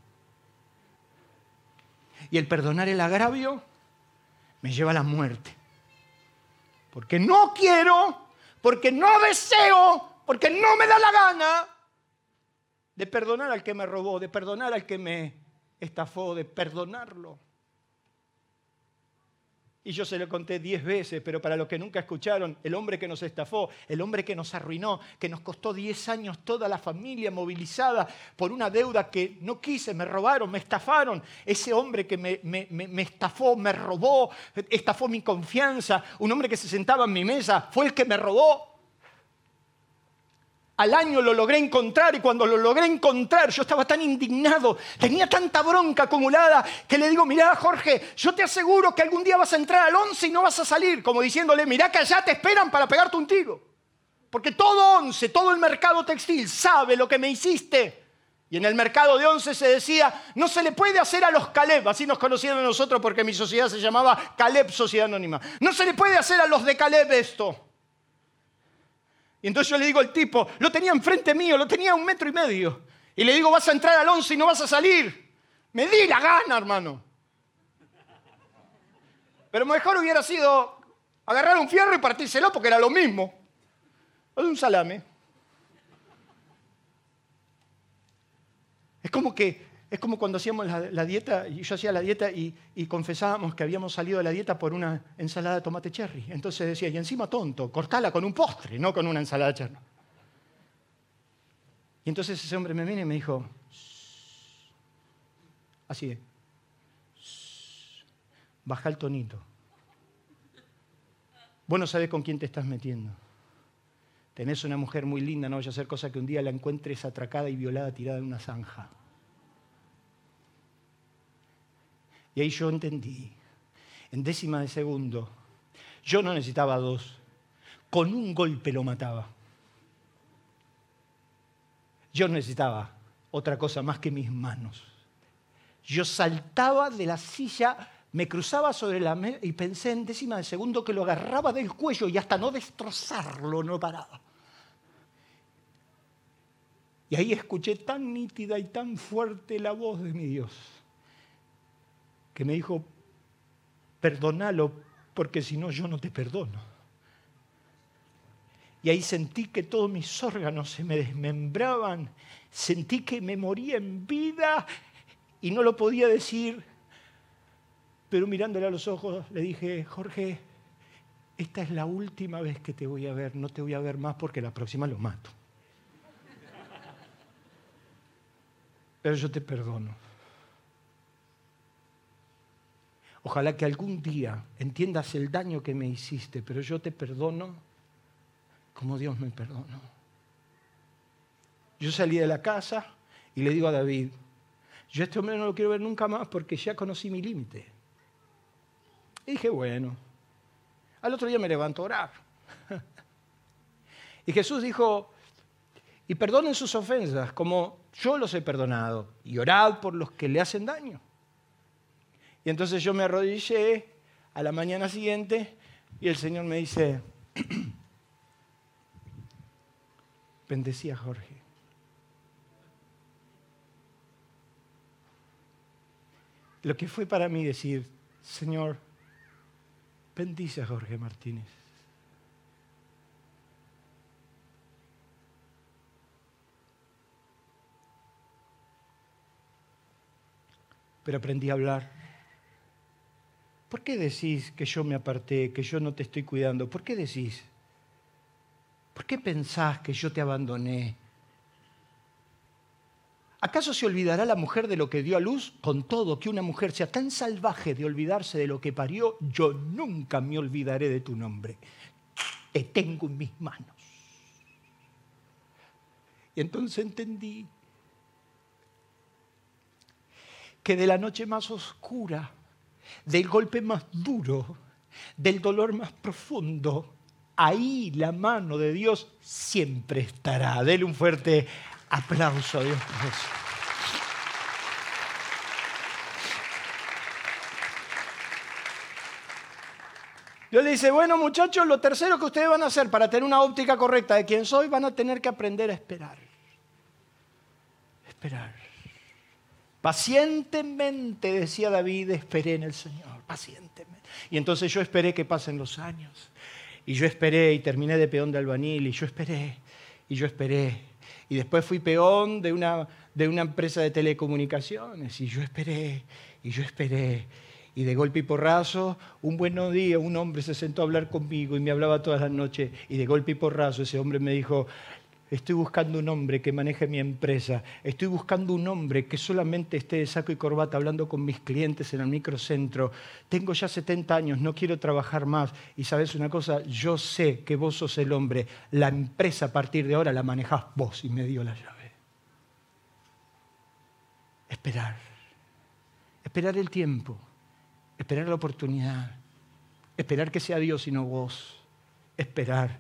Y el perdonar el agravio me lleva a la muerte. Porque no quiero, porque no deseo porque no me da la gana de perdonar al que me robó, de perdonar al que me estafó, de perdonarlo. Y yo se lo conté diez veces, pero para los que nunca escucharon, el hombre que nos estafó, el hombre que nos arruinó, que nos costó diez años toda la familia movilizada por una deuda que no quise, me robaron, me estafaron. Ese hombre que me, me estafó, me robó, estafó mi confianza. Un hombre que se sentaba en mi mesa fue el que me robó al año lo logré encontrar y cuando lo logré encontrar yo estaba tan indignado, tenía tanta bronca acumulada que le digo, mirá Jorge, yo te aseguro que algún día vas a entrar al 11 y no vas a salir, como diciéndole, mirá que allá te esperan para pegarte un tiro. Porque todo 11, todo el mercado textil sabe lo que me hiciste. Y en el mercado de once se decía, no se le puede hacer a los Caleb, así nos conocieron nosotros porque mi sociedad se llamaba Caleb Sociedad Anónima. No se le puede hacer a los de Caleb esto. Y entonces yo le digo al tipo, lo tenía enfrente mío, lo tenía a un metro y medio. Y le digo, vas a entrar al 11 y no vas a salir. Me di la gana, hermano. Pero mejor hubiera sido agarrar un fierro y partírselo porque era lo mismo. O de un salame. Es como que es como cuando hacíamos la, dieta, y yo hacía la dieta y, confesábamos que habíamos salido de la dieta por una ensalada de tomate cherry. Entonces decía, y encima tonto, cortala con un postre, no con una ensalada cherry. Y entonces ese hombre me vino y me dijo, Así es. Baja el tonito. Vos no sabés con quién te estás metiendo. Tenés una mujer muy linda, no vaya a hacer cosa que un día la encuentres atracada y violada tirada en una zanja. Y ahí yo entendí, en décima de segundo, yo no necesitaba dos, con un golpe lo mataba. Yo necesitaba otra cosa más que mis manos. Yo saltaba de la silla, me cruzaba sobre la mesa y pensé en décima de segundo que lo agarraba del cuello y hasta no destrozarlo no paraba. Y ahí escuché tan nítida y tan fuerte la voz de mi Dios, que me dijo, perdónalo, porque si no yo no te perdono. Y ahí sentí que todos mis órganos se me desmembraban, sentí que me moría en vida y no lo podía decir, pero mirándole a los ojos le dije, Jorge, esta es la última vez que te voy a ver, no te voy a ver más porque la próxima lo mato. pero yo te perdono. Ojalá que algún día entiendas el daño que me hiciste, pero yo te perdono como Dios me perdonó. Yo salí de la casa y le digo a David, yo a este hombre no lo quiero ver nunca más porque ya conocí mi límite. Y dije, bueno, al otro día me levanto a orar. Y Jesús dijo, y perdonen sus ofensas como yo los he perdonado y orad por los que le hacen daño. Y entonces yo me arrodillé a la mañana siguiente y el Señor me dice, bendecí a Jorge. Lo que fue para mí decir, Señor, bendice a Jorge Martínez. pero aprendí a hablar. ¿Por qué decís que yo me aparté, que yo no te estoy cuidando? ¿Por qué decís? ¿Por qué pensás que yo te abandoné? ¿Acaso se olvidará la mujer de lo que dio a luz? Con todo, que una mujer sea tan salvaje de olvidarse de lo que parió, yo nunca me olvidaré de tu nombre. Te tengo en mis manos. Y entonces entendí que de la noche más oscura, del golpe más duro, del dolor más profundo, ahí la mano de Dios siempre estará. Dele un fuerte aplauso a Dios por eso. Dios le dice, bueno muchachos, lo tercero que ustedes van a hacer para tener una óptica correcta de quién soy, van a tener que aprender a esperar. Esperar. Pacientemente, decía David, esperé en el Señor, pacientemente. Y entonces yo esperé que pasen los años. Y yo esperé y terminé de peón de albanil y yo esperé y yo esperé. Y después fui peón de una, de una empresa de telecomunicaciones y yo esperé y yo esperé. Y de golpe y porrazo, un buen día, un hombre se sentó a hablar conmigo y me hablaba todas las noches. Y de golpe y porrazo ese hombre me dijo, Estoy buscando un hombre que maneje mi empresa. Estoy buscando un hombre que solamente esté de saco y corbata hablando con mis clientes en el microcentro. Tengo ya 70 años, no quiero trabajar más. Y sabes una cosa, yo sé que vos sos el hombre. La empresa a partir de ahora la manejás vos y me dio la llave. Esperar. Esperar el tiempo. Esperar la oportunidad. Esperar que sea Dios y no vos. Esperar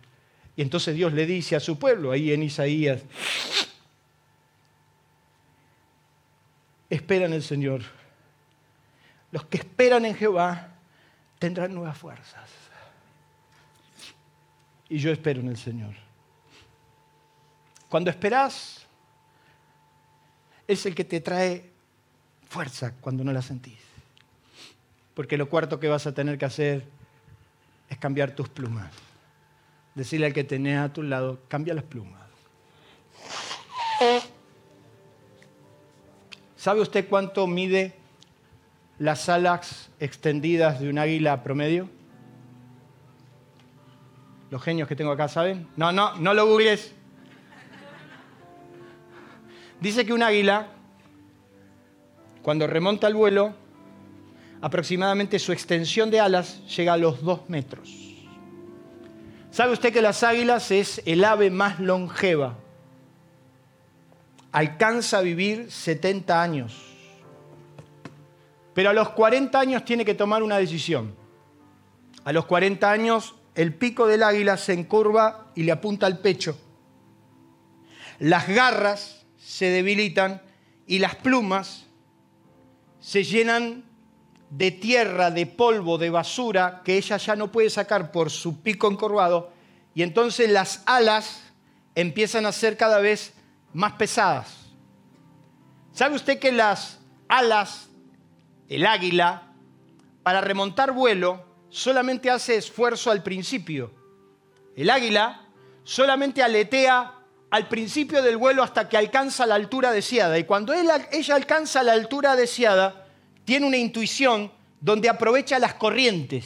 y entonces Dios le dice a su pueblo, ahí en Isaías, espera en el Señor. Los que esperan en Jehová tendrán nuevas fuerzas. Y yo espero en el Señor. Cuando esperas, es el que te trae fuerza cuando no la sentís. Porque lo cuarto que vas a tener que hacer es cambiar tus plumas decirle al que tenés a tu lado, cambia las plumas. ¿Sabe usted cuánto mide las alas extendidas de un águila promedio? Los genios que tengo acá, ¿saben? No, no, no lo googlees. Dice que un águila, cuando remonta el vuelo, aproximadamente su extensión de alas llega a los dos metros. ¿Sabe usted que las águilas es el ave más longeva? Alcanza a vivir 70 años. Pero a los 40 años tiene que tomar una decisión. A los 40 años el pico del águila se encurva y le apunta al pecho. Las garras se debilitan y las plumas se llenan de tierra, de polvo, de basura que ella ya no puede sacar por su pico encorvado y entonces las alas empiezan a ser cada vez más pesadas. ¿Sabe usted que las alas del águila, para remontar vuelo, solamente hace esfuerzo al principio? El águila solamente aletea al principio del vuelo hasta que alcanza la altura deseada. Y cuando ella alcanza la altura deseada, tiene una intuición donde aprovecha las corrientes.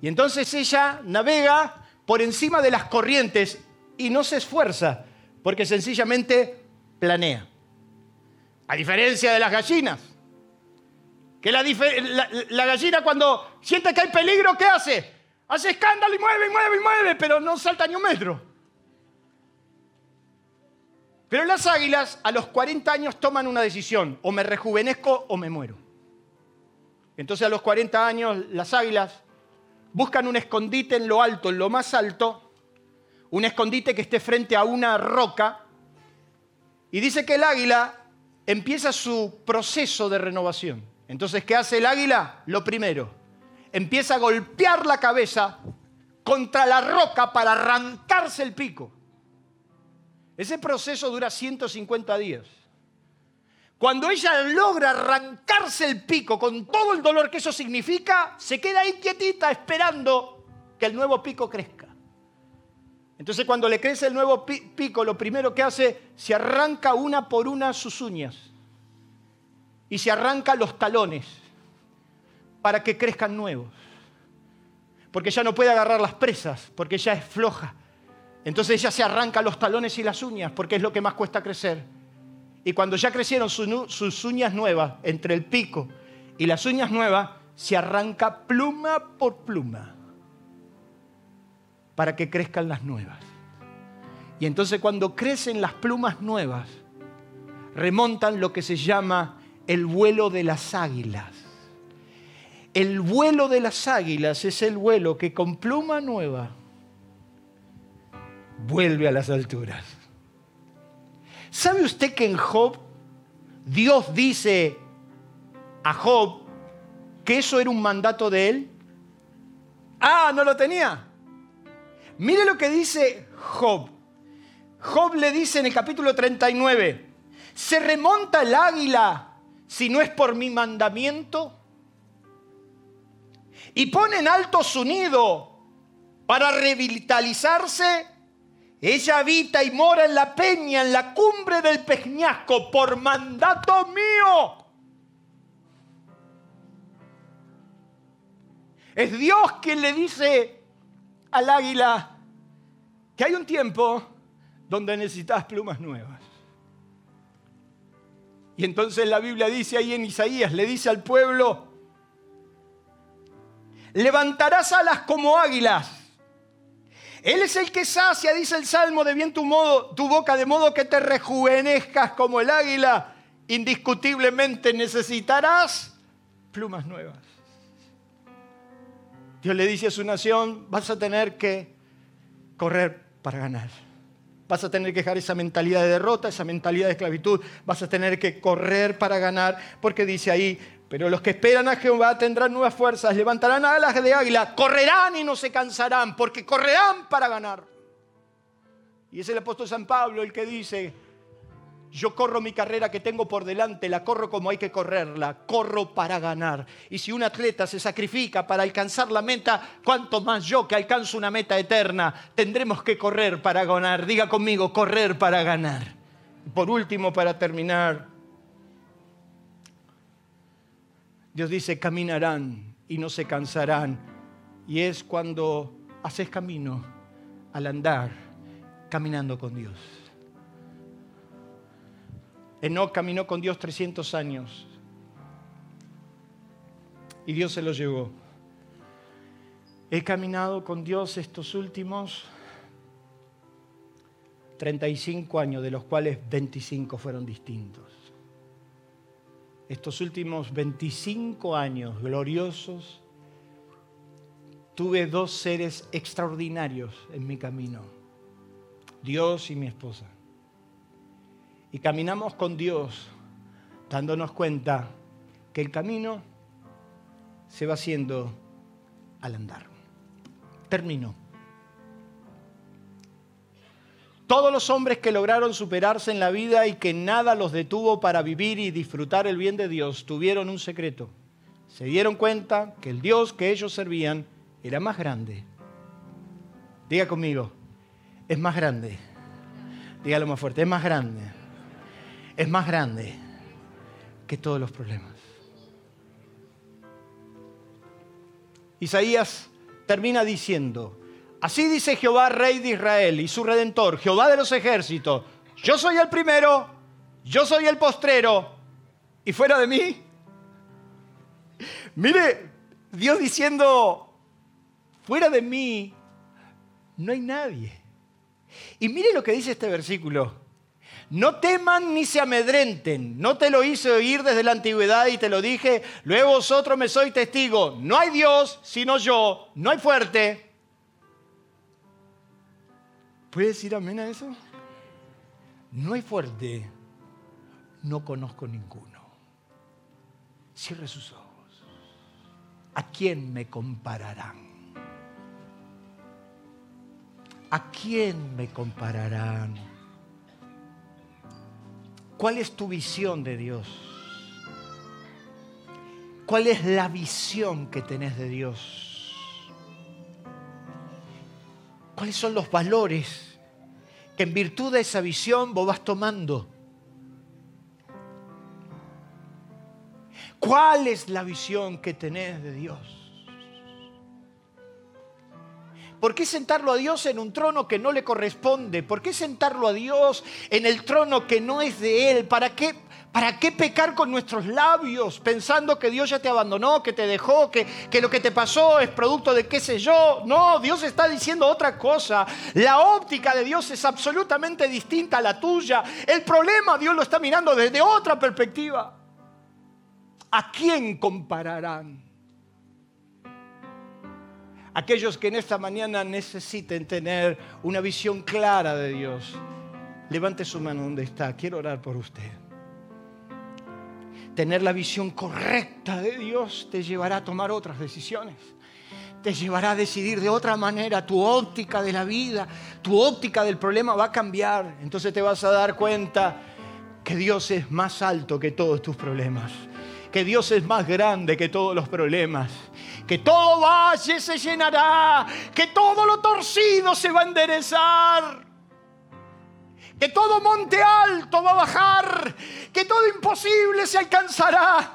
Y entonces ella navega por encima de las corrientes y no se esfuerza, porque sencillamente planea. A diferencia de las gallinas, que la, gallina cuando siente que hay peligro, ¿qué hace? Hace escándalo y mueve, y mueve, y mueve, pero no salta ni un metro. Pero las águilas a los 40 años toman una decisión, o me rejuvenezco o me muero. Entonces a los 40 años las águilas buscan un escondite en lo alto, en lo más alto, un escondite que esté frente a una roca, y dice que el águila empieza su proceso de renovación. Entonces, ¿qué hace el águila? Lo primero, empieza a golpear la cabeza contra la roca para arrancarse el pico. Ese proceso dura 150 días. Cuando ella logra arrancarse el pico con todo el dolor que eso significa, se queda ahí quietita esperando que el nuevo pico crezca. Entonces cuando le crece el nuevo pico, lo primero que hace, se arranca una por una sus uñas y se arranca los talones para que crezcan nuevos. Porque ya no puede agarrar las presas, porque ya es floja. Entonces ella se arranca los talones y las uñas, porque es lo que más cuesta crecer y cuando ya crecieron sus uñas nuevas, entre el pico y las uñas nuevas, se arranca pluma por pluma para que crezcan las nuevas. Y entonces cuando crecen las plumas nuevas, remontan lo que se llama el vuelo de las águilas. El vuelo de las águilas es el vuelo que con pluma nueva vuelve a las alturas. ¿Sabe usted que en Job Dios dice a Job que eso era un mandato de él? Ah, no lo tenía. Mire lo que dice Job. Job le dice en el capítulo 39, ¿se remonta el águila si no es por mi mandamiento? Y pone en alto su nido para revitalizarse ella habita y mora en la peña, en la cumbre del peñasco, por mandato mío. Es Dios quien le dice al águila que hay un tiempo donde necesitas plumas nuevas. Y entonces la Biblia dice ahí en Isaías, le dice al pueblo, levantarás alas como águilas él es el que sacia, dice el Salmo, de bien tu, modo, tu boca, de modo que te rejuvenezcas como el águila. Indiscutiblemente necesitarás plumas nuevas. Dios le dice a su nación, vas a tener que correr para ganar. Vas a tener que dejar esa mentalidad de derrota, esa mentalidad de esclavitud. Vas a tener que correr para ganar, porque dice ahí, pero los que esperan a Jehová tendrán nuevas fuerzas, levantarán alas de águila, correrán y no se cansarán, porque correrán para ganar. Y es el apóstol San Pablo el que dice, yo corro mi carrera que tengo por delante, la corro como hay que correrla, corro para ganar. Y si un atleta se sacrifica para alcanzar la meta, cuanto más yo que alcanzo una meta eterna, tendremos que correr para ganar. Diga conmigo, correr para ganar. Por último, para terminar, Dios dice, caminarán y no se cansarán. Y es cuando haces camino al andar caminando con Dios. Enoch caminó con Dios 300 años. y Dios se lo llevó. He caminado con Dios estos últimos 35 años, de los cuales 25 fueron distintos. Estos últimos 25 años gloriosos, tuve dos seres extraordinarios en mi camino, Dios y mi esposa. Y caminamos con Dios dándonos cuenta que el camino se va haciendo al andar. Termino. Todos los hombres que lograron superarse en la vida y que nada los detuvo para vivir y disfrutar el bien de Dios tuvieron un secreto. Se dieron cuenta que el Dios que ellos servían era más grande. Diga conmigo, es más grande. Dígalo más fuerte, es más grande. Es más grande que todos los problemas. Isaías termina diciendo, Así dice Jehová, rey de Israel y su redentor, Jehová de los ejércitos, yo soy el primero, yo soy el postrero, y fuera de mí. Mire, Dios diciendo, fuera de mí no hay nadie. Y mire lo que dice este versículo. No teman ni se amedrenten. No te lo hice oír desde la antigüedad y te lo dije. Luego vosotros me sois testigo. No hay Dios sino yo. No hay fuerte ¿Puedes decir amén a eso? No hay fuerte, no conozco ninguno. Cierre sus ojos. ¿A quién me compararán? ¿A quién me compararán? ¿Cuál es tu visión de Dios? ¿Cuál es la visión que tenés de Dios? ¿Cuáles son los valores que en virtud de esa visión vos vas tomando? ¿Cuál es la visión que tenés de Dios? ¿Por qué sentarlo a Dios en un trono que no le corresponde? ¿Por qué sentarlo a Dios en el trono que no es de Él? ¿Para qué, ¿Para qué pecar con nuestros labios pensando que Dios ya te abandonó, que te dejó, que, que, lo que te pasó es producto de qué sé yo? No, Dios está diciendo otra cosa. La óptica de Dios es absolutamente distinta a la tuya. El problema Dios lo está mirando desde otra perspectiva. ¿A quién compararán? Aquellos que en esta mañana necesiten tener una visión clara de Dios, levante su mano donde está. Quiero orar por usted tener la visión correcta de Dios te llevará a tomar otras decisiones. Te llevará a decidir de otra manera. Tu óptica de la vida, tu óptica del problema va a cambiar. Entonces te vas a dar cuenta que Dios es más alto que todos tus problemas. Que Dios es más grande que todos los problemas. Que todo valle se llenará. Que todo lo torcido se va a enderezar que todo monte alto va a bajar, que todo imposible se alcanzará,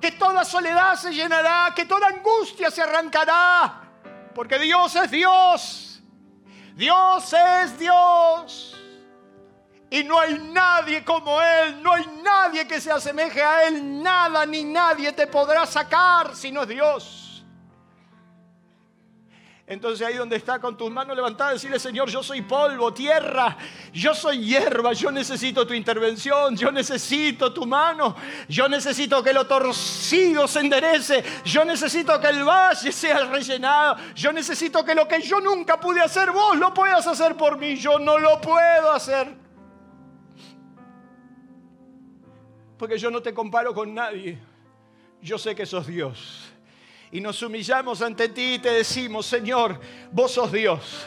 que toda soledad se llenará, que toda angustia se arrancará, porque Dios es Dios, Dios es Dios. Y no hay nadie como Él, no hay nadie que se asemeje a Él, nada ni nadie te podrá sacar si no es Dios. Entonces ahí donde está con tus manos levantadas, decirle, Señor, yo soy polvo, tierra, yo soy hierba, yo necesito tu intervención, yo necesito tu mano, yo necesito que lo torcido se enderece, yo necesito que el valle sea rellenado, yo necesito que lo que yo nunca pude hacer, vos lo puedas hacer por mí, yo no lo puedo hacer. Porque yo no te comparo con nadie, yo sé que sos Dios y nos humillamos ante ti y te decimos, Señor, vos sos Dios,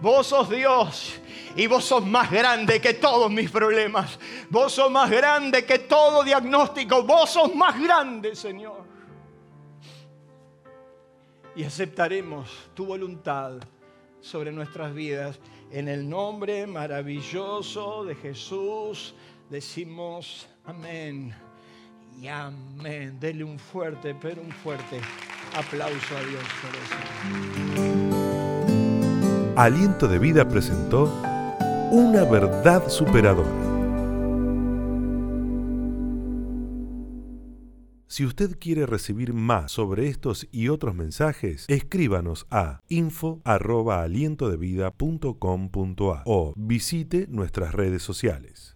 vos sos Dios. Y vos sos más grande que todos mis problemas. Vos sos más grande que todo diagnóstico. Vos sos más grande, Señor. Y aceptaremos tu voluntad sobre nuestras vidas. En el nombre maravilloso de Jesús decimos amén y amén. Dele un fuerte, pero un fuerte aplauso a Dios por eso. Aliento de Vida presentó Una verdad superadora. Si usted quiere recibir más sobre estos y otros mensajes, escríbanos a info@alientodevida.com.a o visite nuestras redes sociales.